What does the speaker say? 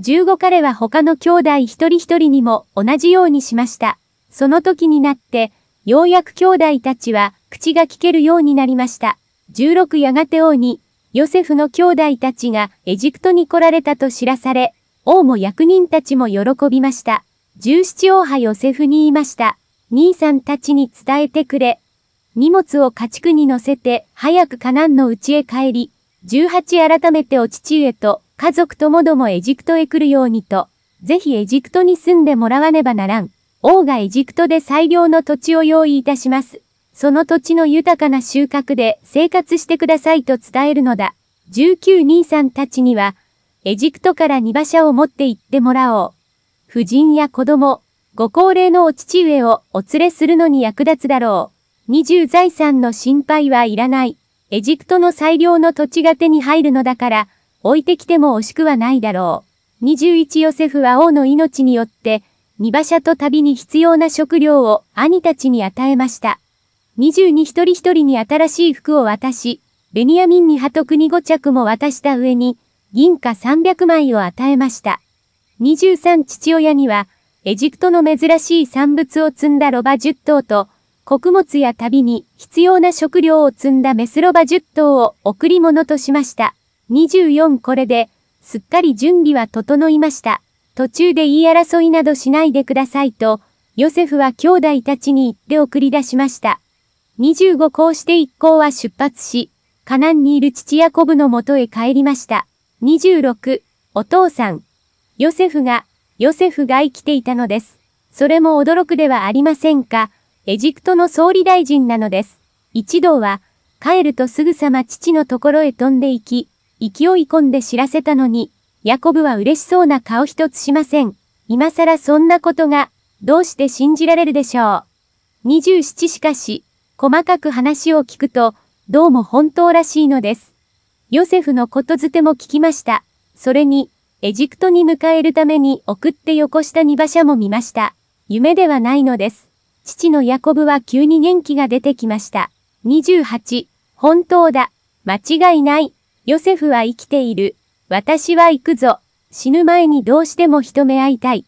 15彼は他の兄弟一人一人にも同じようにしました。その時になって、ようやく兄弟たちは口が聞けるようになりました。16やがて王に、ヨセフの兄弟たちがエジプトに来られたと知らされ、王も役人たちも喜びました。17王派ヨセフに言いました。兄さんたちに伝えてくれ。荷物を家畜に乗せて早くカナンの家へ帰り、18改めてお父上と家族ともどもエジプトへ来るようにと、ぜひエジプトに住んでもらわねばならん。王がエジプトで最良の土地を用意いたします。その土地の豊かな収穫で生活してくださいと伝えるのだ。19兄さんたちには、エジプトから荷馬車を持って行ってもらおう。婦人や子供、ご高齢のお父上をお連れするのに役立つだろう。20財産の心配はいらない。エジプトの最良の土地が手に入るのだから、置いてきても惜しくはないだろう。21ヨセフは王の命によって、荷馬車と旅に必要な食料を兄たちに与えました。22一人一人に新しい服を渡し、ベニヤミンに鳩国5着も渡した上に、銀貨300枚を与えました。23父親には、エジプトの珍しい産物を積んだロバ10頭と、穀物や旅に必要な食料を積んだメスロバ10頭を贈り物としました。24これで、すっかり準備は整いました。途中で言い争いなどしないでくださいと、ヨセフは兄弟たちに言って送り出しました。25こうして一行は出発し、カナンにいる父ヤコブのもとへ帰りました。26、お父さん。ヨセフが、ヨセフが生きていたのです。それも驚くではありませんか。エジプトの総理大臣なのです。一同は、帰るとすぐさま父のところへ飛んで行き、勢い込んで知らせたのに、ヤコブは嬉しそうな顔一つしません。今更そんなことが、どうして信じられるでしょう。27しかし、細かく話を聞くと、どうも本当らしいのです。ヨセフのことづても聞きました。それに、エジプトに迎えるために送ってよこした荷馬車も見ました。夢ではないのです。父のヤコブは急に元気が出てきました。28、本当だ。間違いない。ヨセフは生きている。私は行くぞ。死ぬ前にどうしても一目会いたい。